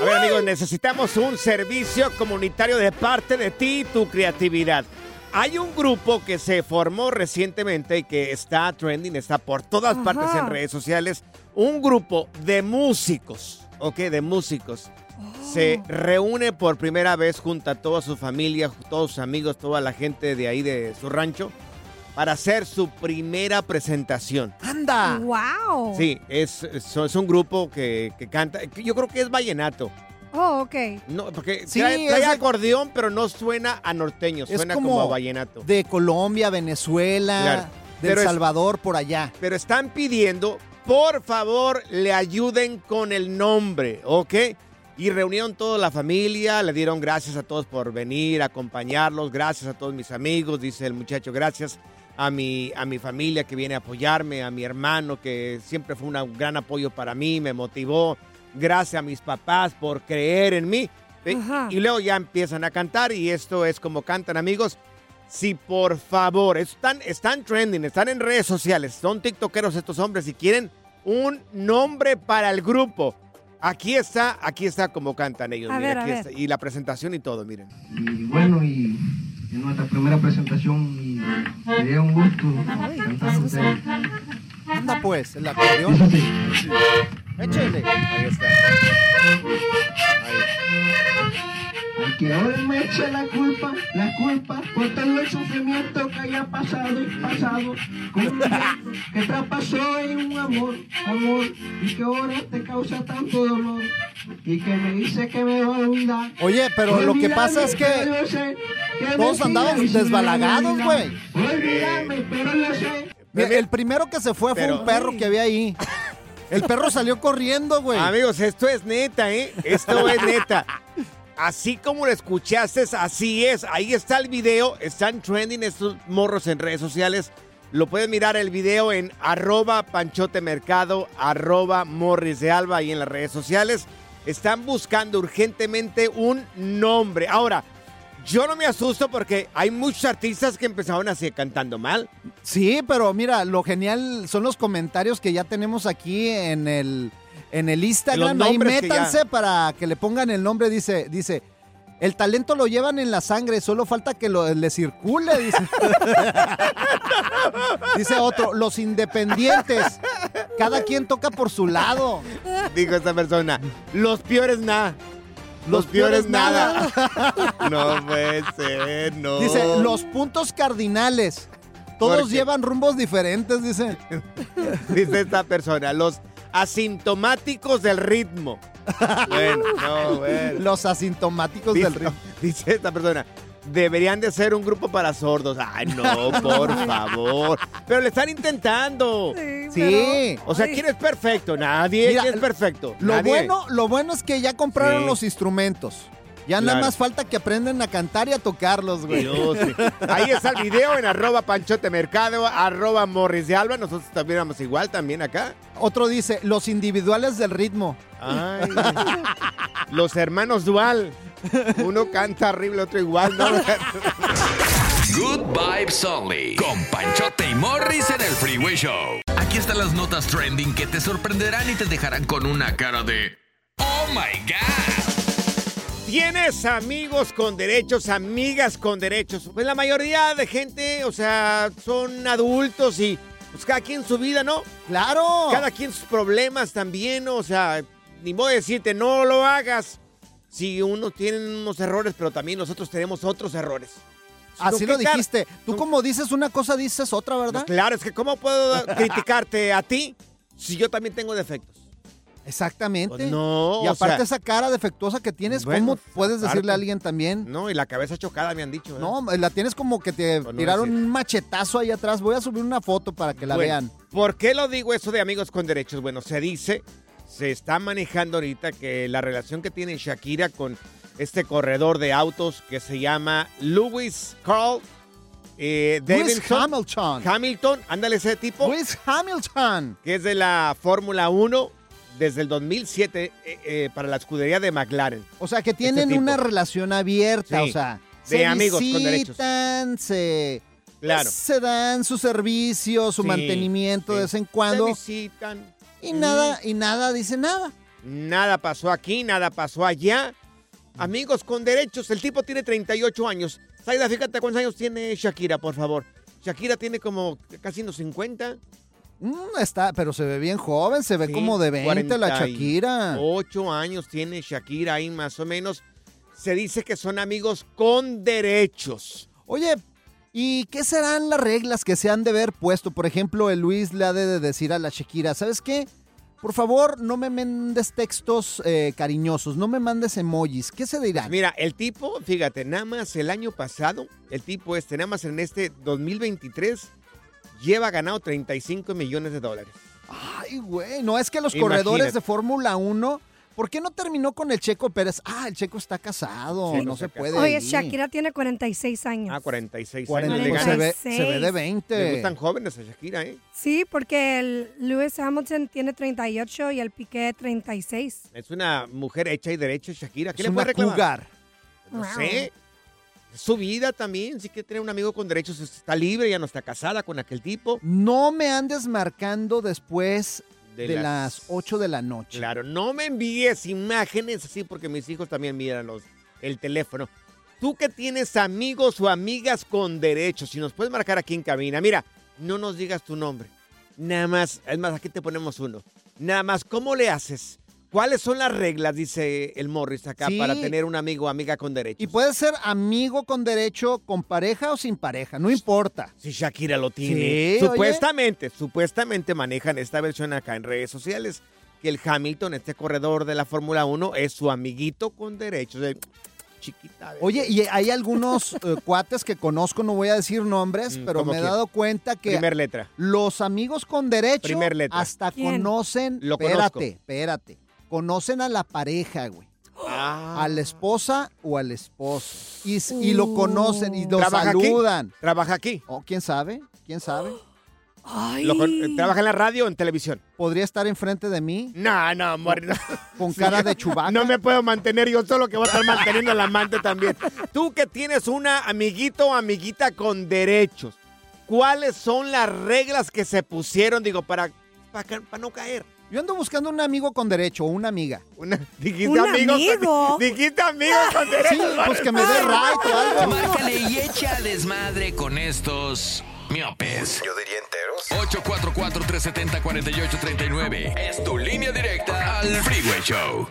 A ver, amigos, necesitamos un servicio comunitario de parte de ti y tu creatividad. Hay un grupo que se formó recientemente y que está trending, está por todas partes en redes sociales. Un grupo de músicos, ¿ok? De músicos. Se reúne por primera vez junto a toda su familia, todos sus amigos, toda la gente de ahí de su rancho para hacer su primera presentación. ¡Anda! ¡Wow! Sí, es, es, es un grupo que, que canta, que yo creo que es vallenato. Oh, ok. No, porque Sí, trae, trae es de- acordeón, pero no suena a norteño, Es suena como, a vallenato. de Colombia, Venezuela, Claro. Pero es- Salvador, por allá. Pero están pidiendo, por favor, le ayuden con el nombre, ¿ok? Y reunieron toda la familia, le dieron gracias a todos por venir, acompañarlos, gracias a todos mis amigos, dice el muchacho, gracias a mi, a mi familia que viene a apoyarme, a mi hermano que siempre fue una- un gran apoyo para mí, me motivó, gracias a mis papás por creer en mí. Eh, Ajá. Y luego ya empiezan a cantar y esto es como cantan amigos. Si por favor, están, están trending, están en redes sociales, son tiktokeros estos hombres y quieren un nombre para el grupo. Aquí está, aquí está como cantan ellos. A mira, ver, a aquí ver. está. Y la presentación y todo, miren. Y bueno, y en nuestra primera presentación, y sería un gusto cantar con ustedes. Anda pues, el acordeón. Dice así. Échale. Ahí está. Al que ahora me eche la culpa, la culpa por todo el sufrimiento que haya pasado y pasado con un que traspasó en un amor, amor, y que ahora te causa tanto dolor y que me dice que me va a olvidar. Oye, pero lo que pasa es que sé que todos andábamos desbalagados, me güey. Olvídame, pero yo sé. Mira, el primero que se fue fue Pero- un perro que había ahí. El perro salió corriendo, güey. Amigos, esto es neta, ¿eh? Esto es neta. Así como lo escuchaste, así es. Ahí está el video. Están trending estos morros en redes sociales. Lo pueden mirar el video en arroba panchotemercado, arroba morris de alba ahí en las redes sociales. Están buscando urgentemente un nombre. Ahora, yo no me asusto porque hay muchos artistas que empezaron así cantando mal. Sí, pero mira, lo genial son los comentarios que ya tenemos aquí en el, en el Instagram. Ahí nombres que ya- métanse para que le pongan el nombre. Dice, dice, el talento lo llevan en la sangre, solo falta que lo, le circule, dice. dice otro, los independientes. Cada quien toca por su lado. Dijo esta persona. Los peores nada. Los, Los peores, peores nada. no puede ser, no. Dice, los puntos cardinales. Todos llevan rumbos diferentes, dice. Dice esta persona, los asintomáticos del ritmo. bueno, no, bueno. Los asintomáticos Dice, del ritmo. dice esta persona, deberían de ser un grupo para sordos. Ay, no, por favor. Pero le están intentando. Sí. O sea, ¿quién es perfecto? Nadie Mira, ¿quién es perfecto. Lo Nadie. bueno, lo bueno es que ya compraron Sí. los instrumentos. Ya nada más falta que aprendan a cantar y a tocarlos, güey. Yo sí. Ahí está el video en arroba panchote mercado, arroba morris de alba. Nosotros también vamos igual también acá. Otro dice, los individuales del ritmo. Ay, los hermanos dual. Uno canta horrible, otro igual. ¿no? Good Vibes Only. Con Panchote y Morris en el Freeway Show. Aquí están las notas trending que te sorprenderán y te dejarán con una cara de. ¡Oh my God! ¿Tienes amigos con derechos, amigas con derechos? Pues la mayoría de gente, o sea, son adultos y pues cada quien su vida, ¿no? ¡Claro! Cada quien sus problemas también, o sea, ni modo de decirte, no lo hagas. Si uno tiene unos errores, pero también nosotros tenemos otros errores. Así ¿Con lo dijiste. Tú como dices una cosa, dices otra, ¿verdad? Pues claro, es que ¿cómo puedo criticarte a ti si yo también tengo defectos? Exactamente. Pues no, Y o aparte sea- esa cara defectuosa que tienes, Bueno, ¿cómo puedes decirle a alguien también? No, y la cabeza chocada me han dicho. ¿eh? No, la tienes como que te no tiraron un machetazo ahí atrás. Voy a subir una foto para que la Bueno, vean. ¿Por qué lo digo eso de amigos con derechos? Bueno, se dice, se está manejando ahorita que la relación que tiene Shakira con este corredor de autos que se llama Lewis Carl eh, Lewis. Hamilton. Hamilton, ándale ese tipo, Lewis Hamilton. que es de la Fórmula 1 desde el 2007 eh, eh, para la escudería de McLaren. O sea, que tienen tipo. una relación abierta, Sí, o sea, de se amigos con derechos. visitan, se, Claro. se dan su servicio, su Sí, mantenimiento sí. de vez en Se cuando visitan. y nada y nada dice nada. Nada pasó aquí, nada pasó allá. Amigos con derechos, el tipo tiene 38 años. Saida, fíjate cuántos años tiene Shakira, por favor. Shakira tiene como casi unos 50. Mm, está, pero se ve bien joven, se ve Sí, como de 20 la 40 y- Shakira. 8 años tiene Shakira ahí más o menos. Se dice que son amigos con derechos. Oye, ¿y qué serán las reglas que se han de haber puesto? Por ejemplo, el Luis le ha de decir a la Shakira, ¿sabes qué? Por favor, no me mandes textos eh, cariñosos, no me mandes emojis. ¿Qué se dirán? Mira, el tipo, fíjate, nada más el año pasado, el tipo este, nada más en este 2023, lleva ganado 35 millones de dólares. Ay, güey, no es que los Imagínate. corredores de Fórmula 1, ¿por qué no terminó con el Checo Pérez? Ah, el Checo está casado, no se puede. Oye, ahí. Shakira tiene 46 años. Ah, 46 40, años. le pues Le, se, ve, se ve de Le 20. Le gustan jóvenes a Shakira, ¿eh? Sí, porque el Lewis Hamilton tiene 38 y el Piqué 36. Es una mujer hecha y derecha, Shakira. ¿Qué es le puede una reclamar? cougar. No sé. Su vida también. Sí que tiene un amigo con derechos. Está libre, ya no está casada con aquel tipo. No me andes marcando después De de, las- las 8 de la noche. Claro, no me envíes imágenes así porque mis hijos también miran los, el teléfono. Tú que tienes amigos o amigas con derechos, si nos puedes marcar aquí en cabina, mira, no nos digas tu nombre. Nada más, es más, aquí te ponemos uno. Nada más, ¿cómo le haces? ¿Cuáles son las reglas, dice el Morris acá, Sí. para tener un amigo o amiga con derechos? Y puede ser amigo con derecho, con pareja o sin pareja, no importa. Si Shakira lo tiene. Sí, oye. supuestamente, supuestamente manejan esta versión acá en redes sociales. Que el Hamilton, este corredor de la Fórmula 1, es su amiguito con derechos. de chiquita. bebé. Oye, y hay algunos eh, cuates que conozco, no voy a decir nombres, Mm, pero ¿cómo me he dado cuenta que Primer letra. los amigos con derecho Primer letra. hasta ¿Quién? conocen, Lo espérate, conozco. espérate, conocen a la pareja, güey. Ah. A la esposa o al esposo. Y, y lo conocen y lo ¿Trabaja aquí? saludan. Trabaja aquí. Oh, ¿Quién sabe? ¿Quién sabe? Ay. Lo ¿Trabaja en la radio o en televisión? ¿Podría estar enfrente de mí No, no, amor. No, con cara de chubaca? No me puedo mantener yo solo que voy a estar manteniendo al amante también. Tú que tienes una amiguito o amiguita con derechos, ¿cuáles son las reglas que se pusieron, digo, para, para no caer? Yo ando buscando un amigo con derecho o una amiga. Una, dijiste ¿Un amigos amigo? Con, dijiste amigos con Sí, derechos. pues que me dé right o algo. Márcale y echa desmadre con estos miopes. Yo diría enteros. 844-370-4839. Es tu línea directa al Freeway Show.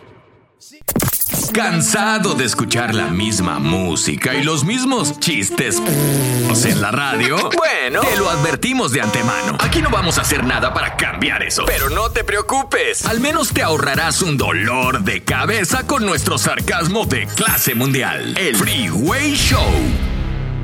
¿Cansado de escuchar la misma música y los mismos chistes en la radio? Bueno, te lo advertimos de antemano. Aquí no vamos a hacer nada para cambiar eso. Pero no te preocupes. Al menos te ahorrarás un dolor de cabeza con nuestro sarcasmo de clase mundial. El Freeway Show.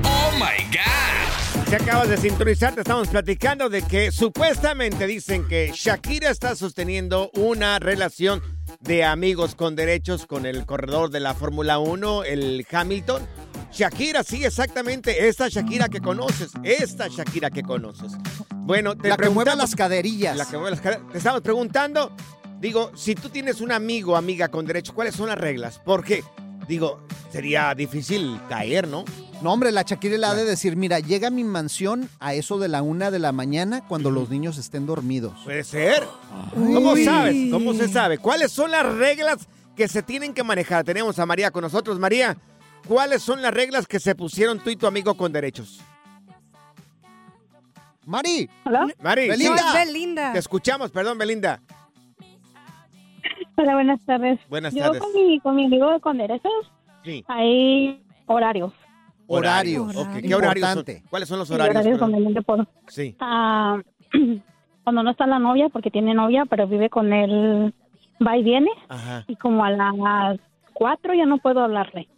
Oh my God. Si acabas de sintonizar, te estamos platicando de que supuestamente dicen que Shakira está sosteniendo una relación de amigos con derechos con el corredor de la Fórmula 1, el Hamilton. Shakira, sí, exactamente, esta Shakira que conoces, esta Shakira que conoces. Bueno, te La que mueve las caderillas. la que mueve las caderas. Te estamos preguntando, digo, si tú tienes un amigo amiga con derechos, ¿cuáles son las reglas? Porque, digo, sería difícil caer, ¿no? No, hombre, la Shakira le ha de decir, mira, llega a mi mansión a eso de la una de la mañana cuando los niños estén dormidos. Puede ser. ¿Cómo sabes? ¿Cómo se sabe? ¿Cuáles son las reglas que se tienen que manejar? Tenemos a María con nosotros. María, ¿cuáles son las reglas que se pusieron tú y tu amigo con derechos? Mari, Hola, Mari, Belinda. Belinda. te escuchamos, perdón, Belinda. Hola, buenas tardes. Buenas Yo tardes. con mi, con mi amigo con derechos Sí. hay horarios. horarios. Ok, ¿Qué Horarios. horarios son? Importante. ¿Cuáles son los Sí, horarios? horarios no te puedo. Sí. Ah, cuando no está la novia, porque tiene novia, pero vive con él, va y viene, Ajá. y como a las cuatro ya no puedo hablarle.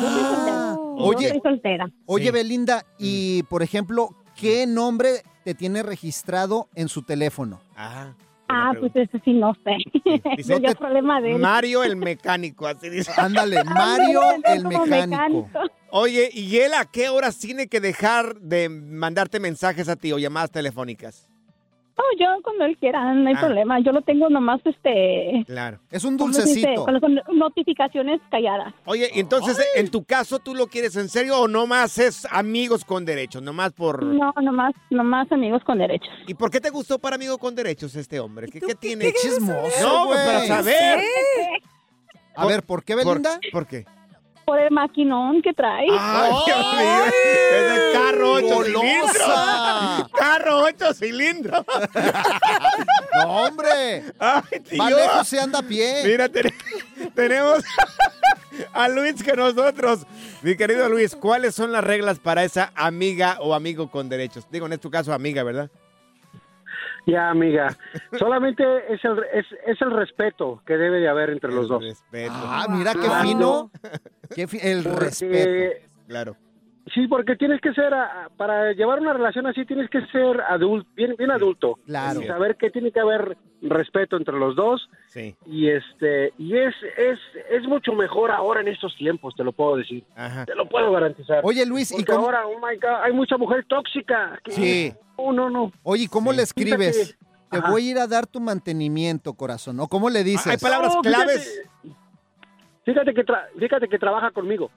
Yo soy soltera. Oh. Yo Oye. soy soltera. Oye, Sí. Belinda, y por ejemplo, ¿qué nombre te tiene registrado en su teléfono? Ajá. Ah, pues ese sí no sé. Dice, Ese es problema de él. Mario el mecánico, así dice. Ándale, Mario el mecánico. Oye, ¿y él a qué horas tiene que dejar de mandarte mensajes a ti o llamadas telefónicas? Oh, yo cuando él quiera, no hay Ah. problema. Yo lo tengo nomás, este... Claro. Es un dulcecito. Con, con notificaciones calladas. Oye, y entonces, en tu caso, ¿tú lo quieres en serio o nomás es amigos con derechos? Nomás por... No, nomás, nomás amigos con derechos. ¿Y por qué te gustó para amigo con derechos este hombre? ¿Qué, qué tiene? Qué chismoso, No, pues para saber. A ver, ¿por qué, Belinda? ¿Por, por qué? Por el maquinón que trae. ¡Ay, Dios mío! Es el carro ocho cilindros. ¡Carro ocho cilindros! No, hombre. ¡Ay, tío! Lejos se anda a pie. Mira, ten- tenemos a Luis que nosotros. Mi querido Luis, ¿cuáles son las reglas para esa amiga o amigo con derechos? Digo, en tu caso, amiga, ¿verdad? Ya, amiga. Solamente es el, es, es el respeto que debe de haber entre los dos. Respeto. Ah, mira qué fino. Qué fi- el Porque- respeto. Claro. Sí, porque tienes que ser, ah, para llevar una relación así, tienes que ser adulto, bien, bien adulto. Claro. Y saber que tiene que haber respeto entre los dos. Sí. Y este, y es, es, es mucho mejor ahora en estos tiempos, te lo puedo decir. Ajá. Te lo puedo garantizar. Oye, Luis, ¿y Porque cómo? ahora, oh my God, hay mucha mujer tóxica. que- Sí. No, no, no. Oye, ¿y ¿cómo Sí. le escribes? Te voy a ir a dar tu mantenimiento, corazón. ¿O cómo le dices? Hay palabras No, fíjate- claves. Fíjate que, tra- fíjate que trabaja conmigo.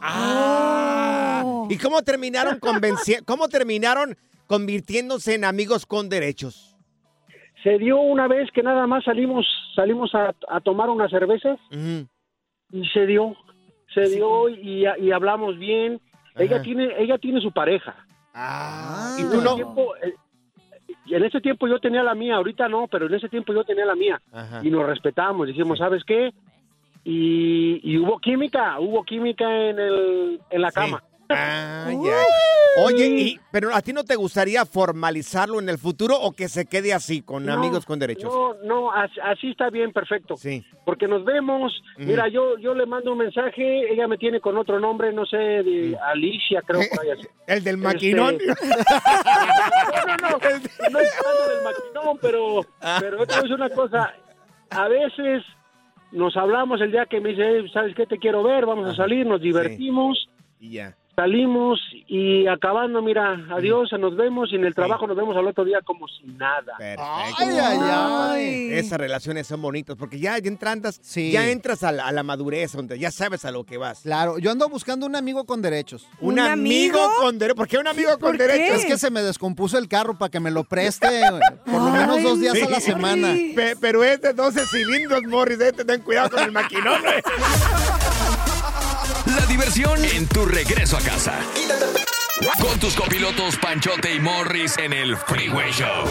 Ah. Oh. ¿Y cómo terminaron cómo terminaron convirtiéndose en amigos con derechos? Se dio una vez que nada más salimos, salimos a, a tomar unas cervezas y se dio, se dio y, y hablamos bien. Ella tiene, ella tiene su pareja. Ah, y En tú ese no. tiempo, eh, y en ese tiempo yo tenía la mía, ahorita no, pero en ese tiempo yo tenía la mía Ajá. y nos respetamos. Dijimos, Sí. ¿sabes qué? Y, y hubo química, hubo química en el, en la Sí. cama. Ah, ya. Oye, y, pero a ti no te gustaría formalizarlo en el futuro o que se quede así con No, amigos con derechos? No, no, así, así está bien, perfecto. Sí. Porque nos vemos. Mira, yo yo le mando un mensaje, ella me tiene con otro nombre, no sé, de Alicia, creo que vaya. El del maquinón. Este, No, no, no, no es del maquinón, pero, pero yo te voy a decir una cosa. A veces nos hablamos el día que me dice, "Hey, ¿sabes qué? Te quiero ver, vamos a salir, nos divertimos, Y ya. Salimos y acabando, mira, adiós, nos vemos y en el trabajo nos vemos al otro día como si nada. Perfecto. Ay, ay, ay. Esas relaciones son bonitas porque ya, ya entras, Sí. ya entras a la, a la madurez, donde ya sabes a lo que vas. Claro, yo ando buscando un amigo con derechos. Un, ¿Un amigo, amigo? con derechos. ¿Por qué un amigo con derechos? Es que se me descompuso el carro para que me lo preste por lo menos dos días a la semana. Pe- pero es de 12 cilindros, Morris. eh, ten cuidado con el maquinón. eh. La diversión en tu regreso a casa. Con tus copilotos Panchote y Morris en el Freeway Show.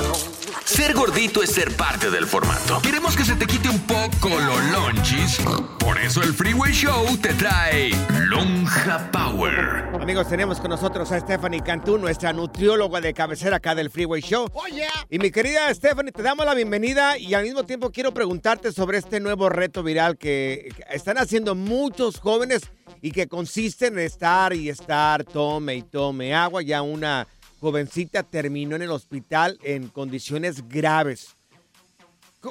Ser gordito es ser parte del formato. Queremos que se te quite un poco los lonchis. Por eso el Freeway Show te trae Lonja Power. Amigos, tenemos con nosotros a Stephanie Cantú, nuestra nutrióloga de cabecera acá del Freeway Show. Y mi querida Stephanie, te damos la bienvenida y al mismo tiempo quiero preguntarte sobre este nuevo reto viral que están haciendo muchos jóvenes y que consiste en estar y estar, tome y tome agua. Ya una jovencita terminó en el hospital en condiciones graves.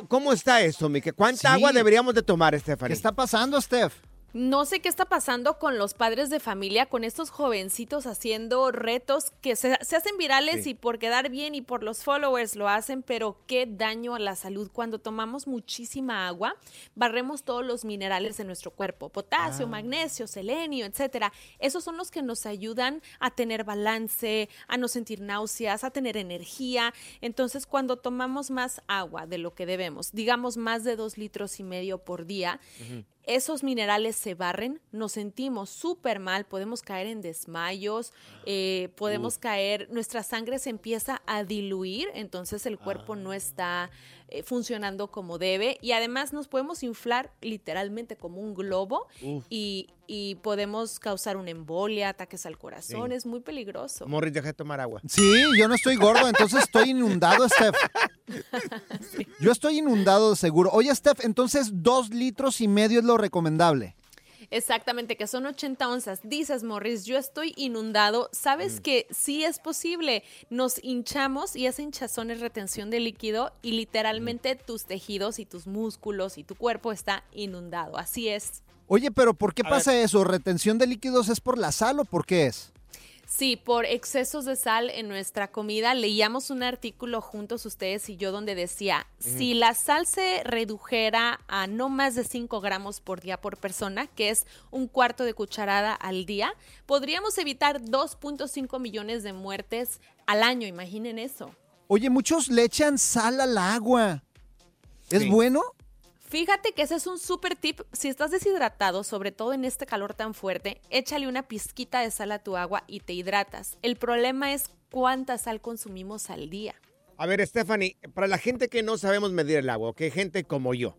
¿Cómo está eso, Mike? ¿Cuánta Sí. agua deberíamos de tomar, ¿Qué Stephanie? está pasando, Steph? No sé qué está pasando con los padres de familia, con estos jovencitos haciendo retos que se, se hacen virales Sí. y por quedar bien y por los followers lo hacen, pero qué daño a la salud. Cuando tomamos muchísima agua, barremos todos los minerales de nuestro cuerpo, potasio, Ah. magnesio, selenio, etcétera. Esos son los que nos ayudan a tener balance, a no sentir náuseas, a tener energía. Entonces, cuando tomamos más agua de lo que debemos, digamos más de dos litros y medio por día, esos minerales se barren, nos sentimos súper mal, podemos caer en desmayos, eh, podemos caer, nuestra sangre se empieza a diluir, entonces el cuerpo no está eh, funcionando como debe y además nos podemos inflar literalmente como un globo y, y podemos causar una embolia, ataques al corazón, Sí. es muy peligroso. Morris, deja de tomar agua. Sí, yo no estoy gordo, entonces estoy inundado, Steph. Yo estoy inundado de seguro. Oye, Steph, entonces dos litros y medio es lo recomendable. Exactamente, que son 80 onzas. Dices, Morris, yo estoy inundado. Sabes que sí es posible. Nos hinchamos y esa hinchazón es retención de líquido y literalmente tus tejidos y tus músculos y tu cuerpo está inundado. Así es. Oye, pero ¿por qué A pasa eso? ¿Retención de líquidos es por la sal o por qué es? Sí, por excesos de sal en nuestra comida. Leíamos un artículo juntos ustedes y yo donde decía, si la sal se redujera a no más de 5 gramos por día por persona, que es un cuarto de cucharada al día, podríamos evitar 2.5 millones de muertes al año. Imaginen eso. Oye, muchos le echan sal al agua. ¿Es Sí. bueno? Fíjate que ese es un super tip. Si estás deshidratado, sobre todo en este calor tan fuerte, échale una pizquita de sal a tu agua y te hidratas. El problema es cuánta sal consumimos al día. A ver, Stephanie, para la gente que no sabemos medir el agua, que gente como yo,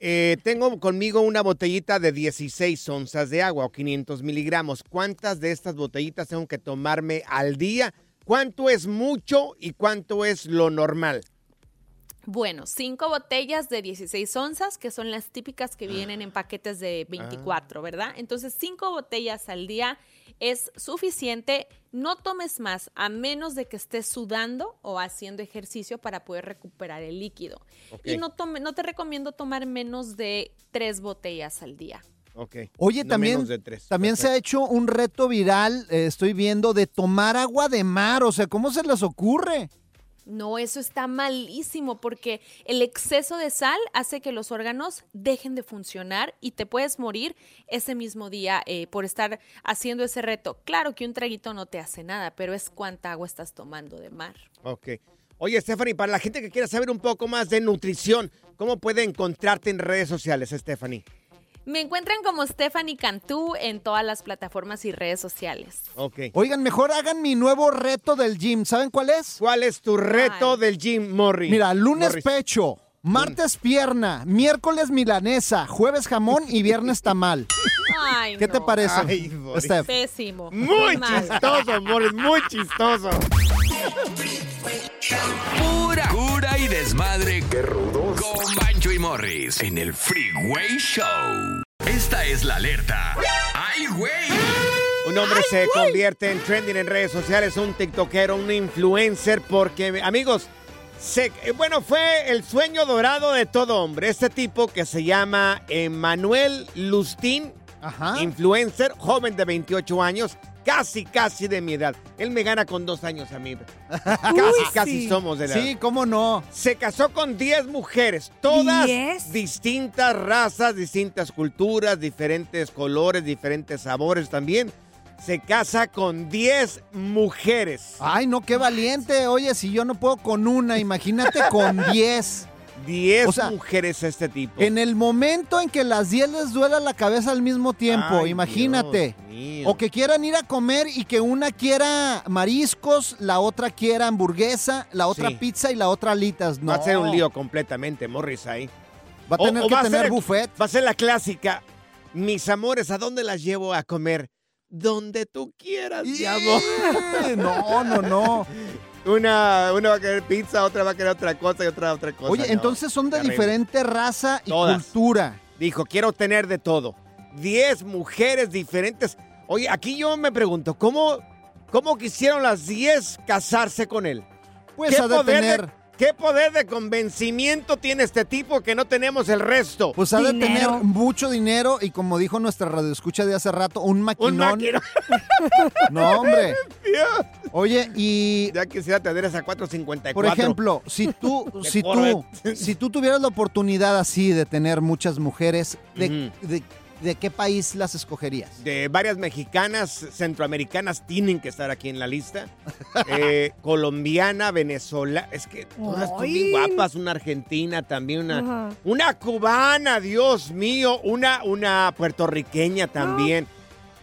eh, tengo conmigo una botellita de 16 onzas de agua o 500 miligramos. ¿Cuántas de estas botellitas tengo que tomarme al día? ¿Cuánto es mucho y cuánto es lo normal? Bueno, cinco botellas de 16 onzas, que son las típicas que vienen en paquetes de 24, ¿verdad? Entonces, cinco botellas al día es suficiente. No tomes más a menos de que estés sudando o haciendo ejercicio para poder recuperar el líquido. Y no, tome, no te recomiendo tomar menos de tres botellas al día. Ok. Oye, No también, menos de tres. también se ha hecho un reto viral, eh, estoy viendo, de tomar agua de mar. O sea, ¿cómo se les ocurre? No, eso está malísimo porque el exceso de sal hace que los órganos dejen de funcionar y te puedes morir ese mismo día eh, por estar haciendo ese reto. Claro que un traguito no te hace nada, pero es cuánta agua estás tomando de mar. Ok. Oye, Stephanie, para la gente que quiera saber un poco más de nutrición, ¿cómo puede encontrarte en redes sociales, Stephanie? Me encuentran como Stephanie Cantú en todas las plataformas y redes sociales. Ok. Oigan, mejor hagan mi nuevo reto del gym. ¿Saben cuál es? ¿Cuál es tu reto Ay. del gym, Morri? Mira, lunes Morris. pecho, martes pierna, miércoles milanesa, jueves jamón y viernes tamal. Ay, ¿Qué te parece, Ay. Steph? Pésimo. Muy mal. chistoso, Morris, muy chistoso. Pura cura y desmadre. Qué rudos. Y Morris en el Freeway Show. Esta es la alerta. ¡Ay, güey! Un hombre se convierte en trending en redes sociales, un tiktokero, un influencer, porque, amigos, se- eh, bueno, fue el sueño dorado de todo hombre. Este tipo que se llama Emanuel Lustín, Ajá. influencer, joven de 28 años, casi, casi de mi edad. Él me gana con dos años a mí. Casi, casi sí. somos de la Sí, cómo no. Se casó con 10 mujeres, todas ¿Diez? distintas razas, distintas culturas, diferentes colores, diferentes sabores también. Se casa con 10 mujeres. Ay, no, qué valiente. Oye, si yo no puedo con una, imagínate con 10. 10 o sea, mujeres este tipo. En el momento en que las 10 les duela la cabeza al mismo tiempo, Ay, imagínate. O que quieran ir a comer y que una quiera mariscos, la otra quiera hamburguesa, la otra Sí. pizza y la otra alitas. No. Va a ser un lío completamente, Morris ahí. Va a tener o que va tener ser- buffet. Va a ser la clásica. Mis amores, ¿a dónde las llevo a comer? Donde tú quieras, mi amor. No, no, no. Una, una va a querer pizza, otra va a querer otra cosa y otra otra cosa. Oye, No, entonces son de terrible. diferente raza y Todas. cultura. Dijo, quiero tener de todo. Diez mujeres diferentes. Oye, aquí yo me pregunto, ¿cómo, cómo quisieron las diez casarse con él? Pues ¿Qué ha de poder de, ¿Qué poder de convencimiento tiene este tipo que no tenemos el resto? pues ha de Dinero. tener mucho dinero y como dijo nuestra radioescucha de hace rato, un Un maquinón. maquinón. No, hombre. Oye, y Ya quisiera tener esa 454. por ejemplo, si tú, si tú, si tú tuvieras la oportunidad así de tener muchas mujeres, ¿de, Ujú. de- de qué país las escogerías? de varias mexicanas, centroamericanas tienen que estar aquí en la lista. Eh, colombiana, venezolana, es que todas son bien guapas, una argentina también, una, Ajá. una cubana, Dios mío, una, una puertorriqueña también.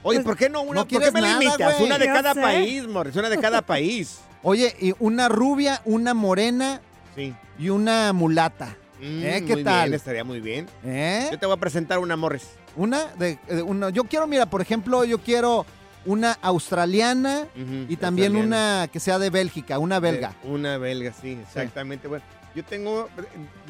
Oye, ¿por qué no una? no ¿Por qué me nada, limitas? Una de cada sé. país, Morris, una de cada país. Oye, y una rubia, una morena Sí. y una mulata. Mm, ¿Eh? ¿Qué muy tal? Bien, estaría muy bien. ¿Eh? Yo te voy a presentar una Morris. Una de, de una, yo quiero, mira, por ejemplo, yo quiero una australiana y también australiana. una que sea de Bélgica, una belga. Eh, Una belga, sí, exactamente. Bueno, Yo tengo.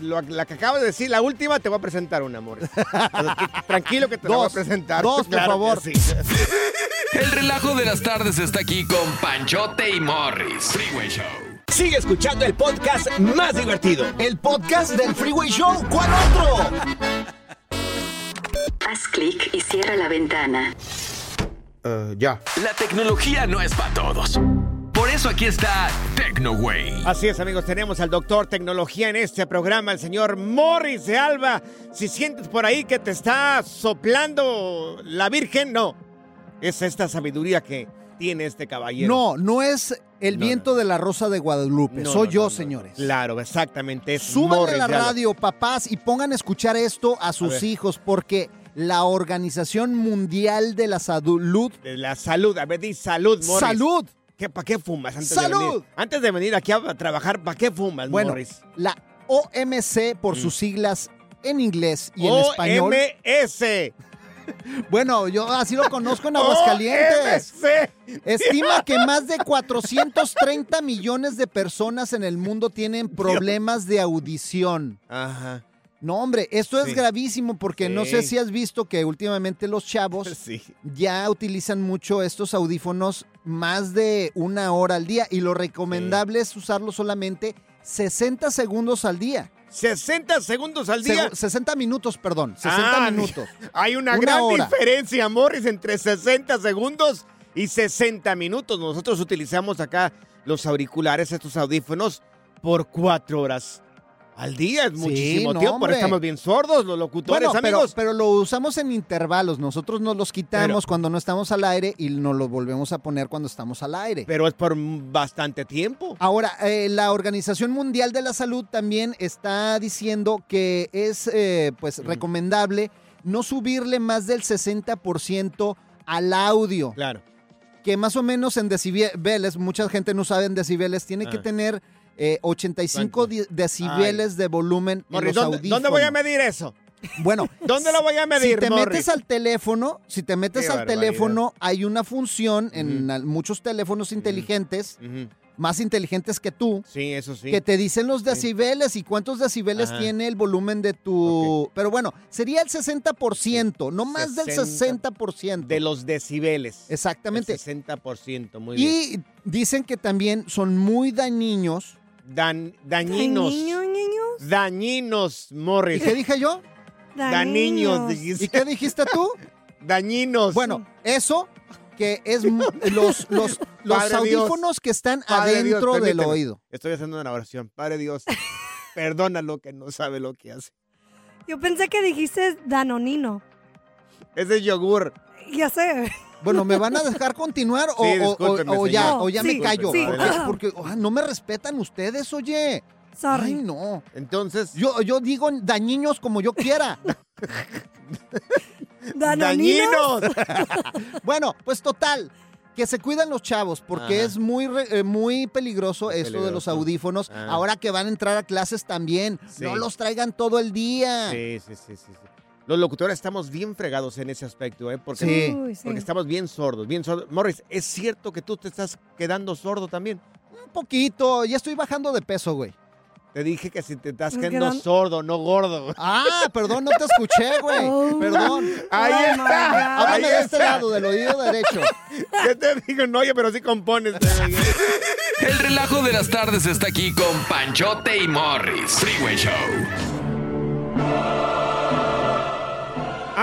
lo- la que acabo de decir, la última, te voy a presentar una, amor. Tranquilo que te la voy a Dos. presentar. Dos, por Claro favor. sí. El relajo de las tardes está aquí con Panchote y Morris. Freeway Show. Sigue escuchando el podcast más divertido. El podcast del Freeway Show. ¿Cuál otro? Haz clic y cierra la ventana. ya. La tecnología no es para todos. Por eso aquí está TecnoWay. Así es, amigos, tenemos al doctor tecnología en este programa, el señor Morris de Alba. Si sientes por ahí que te está soplando la Virgen, no. Es esta sabiduría que tiene este caballero. No, no es el No, viento de la Rosa de Guadalupe. No, Soy no, yo, no, no. señores. Claro, exactamente. Súbanle Morris la radio, papás, y pongan a escuchar esto a sus hijos, porque la Organización Mundial de la Salud. De la salud. A ver, di salud, Morris. ¡Salud! ¿Qué, ¿Para qué fumas antes de ¡Salud! venir? Antes de venir aquí a trabajar, ¿para qué fumas, Bueno, Morris? la OMC, por sus siglas en inglés y en Mm. español. OMS. Bueno, yo así lo conozco en Aguascalientes. OMS. Estima que más de 430 millones de personas en el mundo tienen problemas de audición. Ajá. No, hombre, esto es gravísimo porque no sé si has visto que últimamente los chavos Sí. ya utilizan mucho estos audífonos más de una hora al día y lo recomendable es usarlo solamente 60 segundos al día. 60 segundos al día. Segu- 60 minutos, perdón, 60 Ah, minutos. Hay una, Una gran hora. diferencia, Morris, entre 60 segundos y 60 minutos. Nosotros utilizamos acá los auriculares, estos audífonos, por cuatro horas al día. Es muchísimo no, tiempo. Eso estamos bien sordos, los locutores, Bueno, pero, amigos. pero lo usamos en intervalos. Nosotros nos los quitamos Pero- cuando no estamos al aire y nos los volvemos a poner cuando estamos al aire. Pero es por bastante tiempo. Ahora, eh, la Organización Mundial de la Salud también está diciendo que es eh, pues recomendable no subirle más del 60% al audio, Claro. que más o menos en decibeles, mucha gente no sabe en decibeles, tiene que Ah. tener eh, 85 ¿Cuánto? decibeles de volumen Morris, en los ¿dónde, audífonos. ¿dónde voy a medir eso? Bueno, ¿Dónde lo voy a medir, si te Morris? metes al teléfono, si te metes Qué al barbaridad. teléfono, hay una función en muchos teléfonos inteligentes, más inteligentes que tú, Sí, eso sí. que te dicen los decibeles y cuántos decibeles Ajá. tiene el volumen de tu... Pero bueno, sería el 60%, no más del 60 60%. De los decibeles. Exactamente. El 60%, muy bien. Y dicen que también son muy dañinos. Dan, dañinos. Niño, niños. Dañinos, ¿Y Morris. qué dije yo? Dañinos, ¿Y dijiste. qué dijiste tú? Dañinos. Bueno, eso que es los, los, los Padre Dios. audífonos que están Padre Dios, adentro del oído. Estoy haciendo una oración. Padre Dios, perdónalo que no sabe lo que hace. Yo pensé que dijiste danonino. Ese es yogur. Ya sé. Bueno, ¿me van a dejar continuar o, Sí, o- o- discúlpeme, o ya, o ya Sí, me callo? sí. Porque, ah, no me respetan ustedes, oye. Sorry. Ay, no. Entonces, Yo, yo digo dañinos como yo quiera. Dañinos. bueno, pues total. Que se cuidan los chavos, porque Ajá. es muy, re- eh, muy peligroso esto de los audífonos. Ah. Ahora que van a entrar a clases también. Sí. No los traigan todo el día. Sí, sí, sí, sí, sí. Los locutores estamos bien fregados en ese aspecto, ¿eh? Porque, Sí. Uy, sí. porque estamos bien sordos, bien sordos. Morris, ¿es cierto que tú te estás quedando sordo también? Un poquito. Ya estoy bajando de peso, güey. Te dije que si te estás quedando quedan- sordo, no gordo. Ah, perdón, no te escuché, güey. Oh. Perdón. Ahí Oh, está. Háblame Ahí de este lado, del oído derecho. ¿Qué te digo? No, oye, pero sí compones. El relajo de las tardes está aquí con Panchote y Morris. Freeway Show.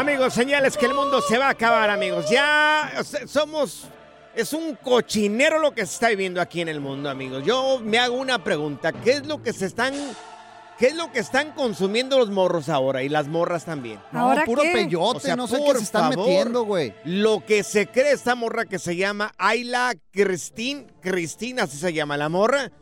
Amigos, señales que el mundo se va a acabar, amigos. Ya somos... Es un cochinero lo que se está viviendo aquí en el mundo, amigos. Yo me hago una pregunta. ¿Qué es lo que se están... ¿Qué es lo que están consumiendo los morros ahora? Y las morras también. No, ¿Ahora puro qué? peyote, O sea, no sé qué se están favor. metiendo, güey. Lo que se cree esta morra que se llama Ayla Cristín, Cristina, así se llama la morra.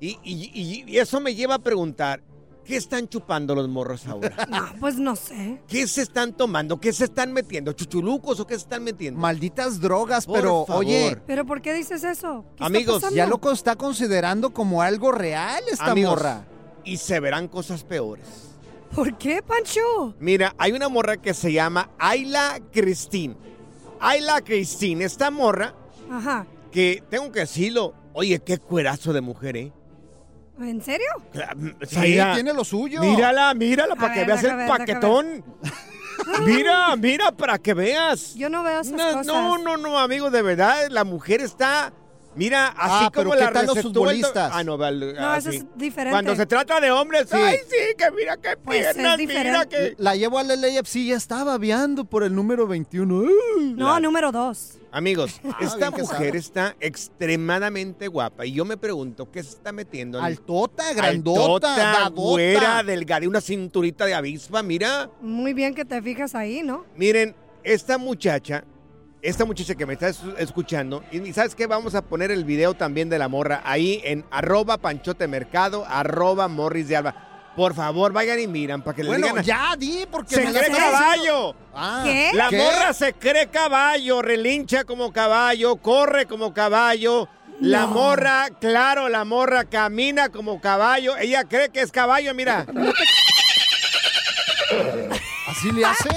Y, y- y- y eso me lleva a preguntar, ¿qué están chupando los morros ahora? No, pues no sé. ¿Qué se están tomando? ¿Qué se están metiendo? ¿Chuchulucos o qué se están metiendo? Malditas drogas, Por pero favor. oye, ¿Pero por qué dices eso? ¿Qué está Amigos, ya lo co- está considerando como algo real esta Amigos, morra. Y se verán cosas peores. ¿Por qué, Pancho? Mira, hay una morra que se llama Ayla Cristín. Ayla Cristín, esta morra Ajá. que tengo que decirlo, oye, qué cuerazo de mujer, ¿eh? ¿En serio? Sí, Zaira, tiene lo suyo. Mírala, mírala, para A que ver, veas el ver, paquetón. Mira, mira, para que veas. Yo no veo esas No, cosas. no, no, no, amigo, de verdad, la mujer está. Mira, así Ah, pero como ¿qué la tal los el futbolistas? Ah, no, No, eso así. es diferente. Cuando se trata de hombres, Sí. ay, sí, que mira qué Pues es piernas, mira diferente. que. La llevo al LAFC y ya estaba viando por el número 21. ¡Uy! No, número dos. Amigos, esta Ah, que mujer está extremadamente guapa y yo me pregunto, ¿qué se está metiendo? Altota, grandota, Altota, güera, delgada, una cinturita de avispa, mira. Muy bien que te fijas ahí, ¿no? Miren, esta muchacha, esta muchacha que me está es- escuchando, y ¿sabes qué? Vamos a poner el video también de la morra ahí en arroba panchotemercado, arroba morris de alba. Por favor, vayan y miran para que le Bueno, digan... a- ya di, porque ¡Se me cree caballo! Ah, ¿Qué? La ¿Qué? morra se cree caballo, relincha como caballo, corre como caballo. La morra, claro, la morra camina como caballo. Ella cree que es caballo, mira. ¿Así le hace?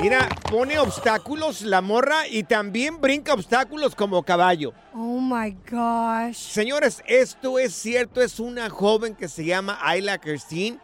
Mira, pone obstáculos la morra y también brinca obstáculos como caballo. Oh my gosh. Señores, esto es cierto, es una joven que se llama Ayla Kirstein.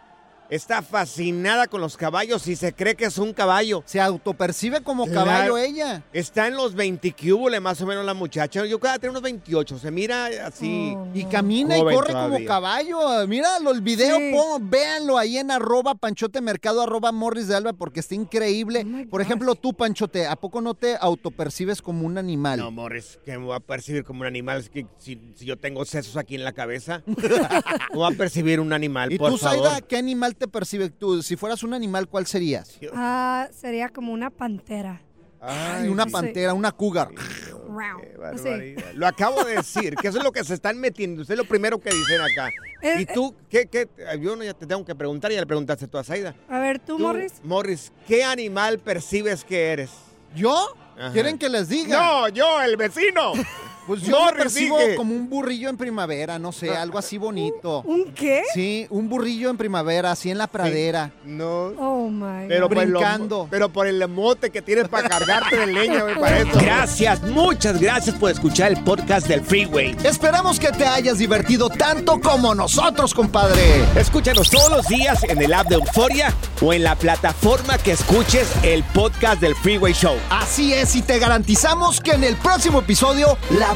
Está fascinada con los caballos y se cree que es un caballo. Se autopercibe como Claro. caballo ella. Está en los 20 cúbole más o menos la muchacha. Yo creo que tiene unos 28. Se mira así. Oh, Y camina y corre como caballo. Míralo, el video, Sí. pon- véanlo ahí en arroba panchote mercado, arroba morris de alba, porque está increíble. Oh Por ejemplo, tú, Panchote, ¿a poco no te autopercibes como un animal? No, Morris, que me voy a percibir como un animal. Es que si, si yo tengo sesos aquí en la cabeza, ¿cómo voy a percibir un animal? ¿Y por tú, favor? Zaida, qué animal te percibes tú? Si fueras un animal, ¿cuál serías? Ah, sería como una pantera. Ay, una sí. pantera, una cougar. Qué barbaridad. Lo acabo de decir, que eso es lo que se están metiendo. Usted es lo primero que dicen acá. Eh, ¿Y tú qué, qué? Yo no, ya te tengo que preguntar, ya le preguntaste tú a Zaida. A ver, ¿tú, Tú, Morris? Morris, ¿qué animal percibes que eres? ¿Yo? Ajá. ¿Quieren que les diga? No, yo, el vecino. Pues yo me Morris, percibo dije. como un burrillo en primavera, no sé, algo así bonito. ¿Un qué? Sí, un burrillo en primavera, así en la pradera. No. Oh my Pero por, el, Brincando. pero por el mote que tienes para cargarte de leña, güey, para eso. Gracias, muchas gracias por escuchar el podcast del Freeway. Esperamos que te hayas divertido tanto como nosotros, compadre. Escúchanos todos los días en el app de Euforia o en la plataforma que escuches el podcast del Freeway Show. Así es, y te garantizamos que en el próximo episodio la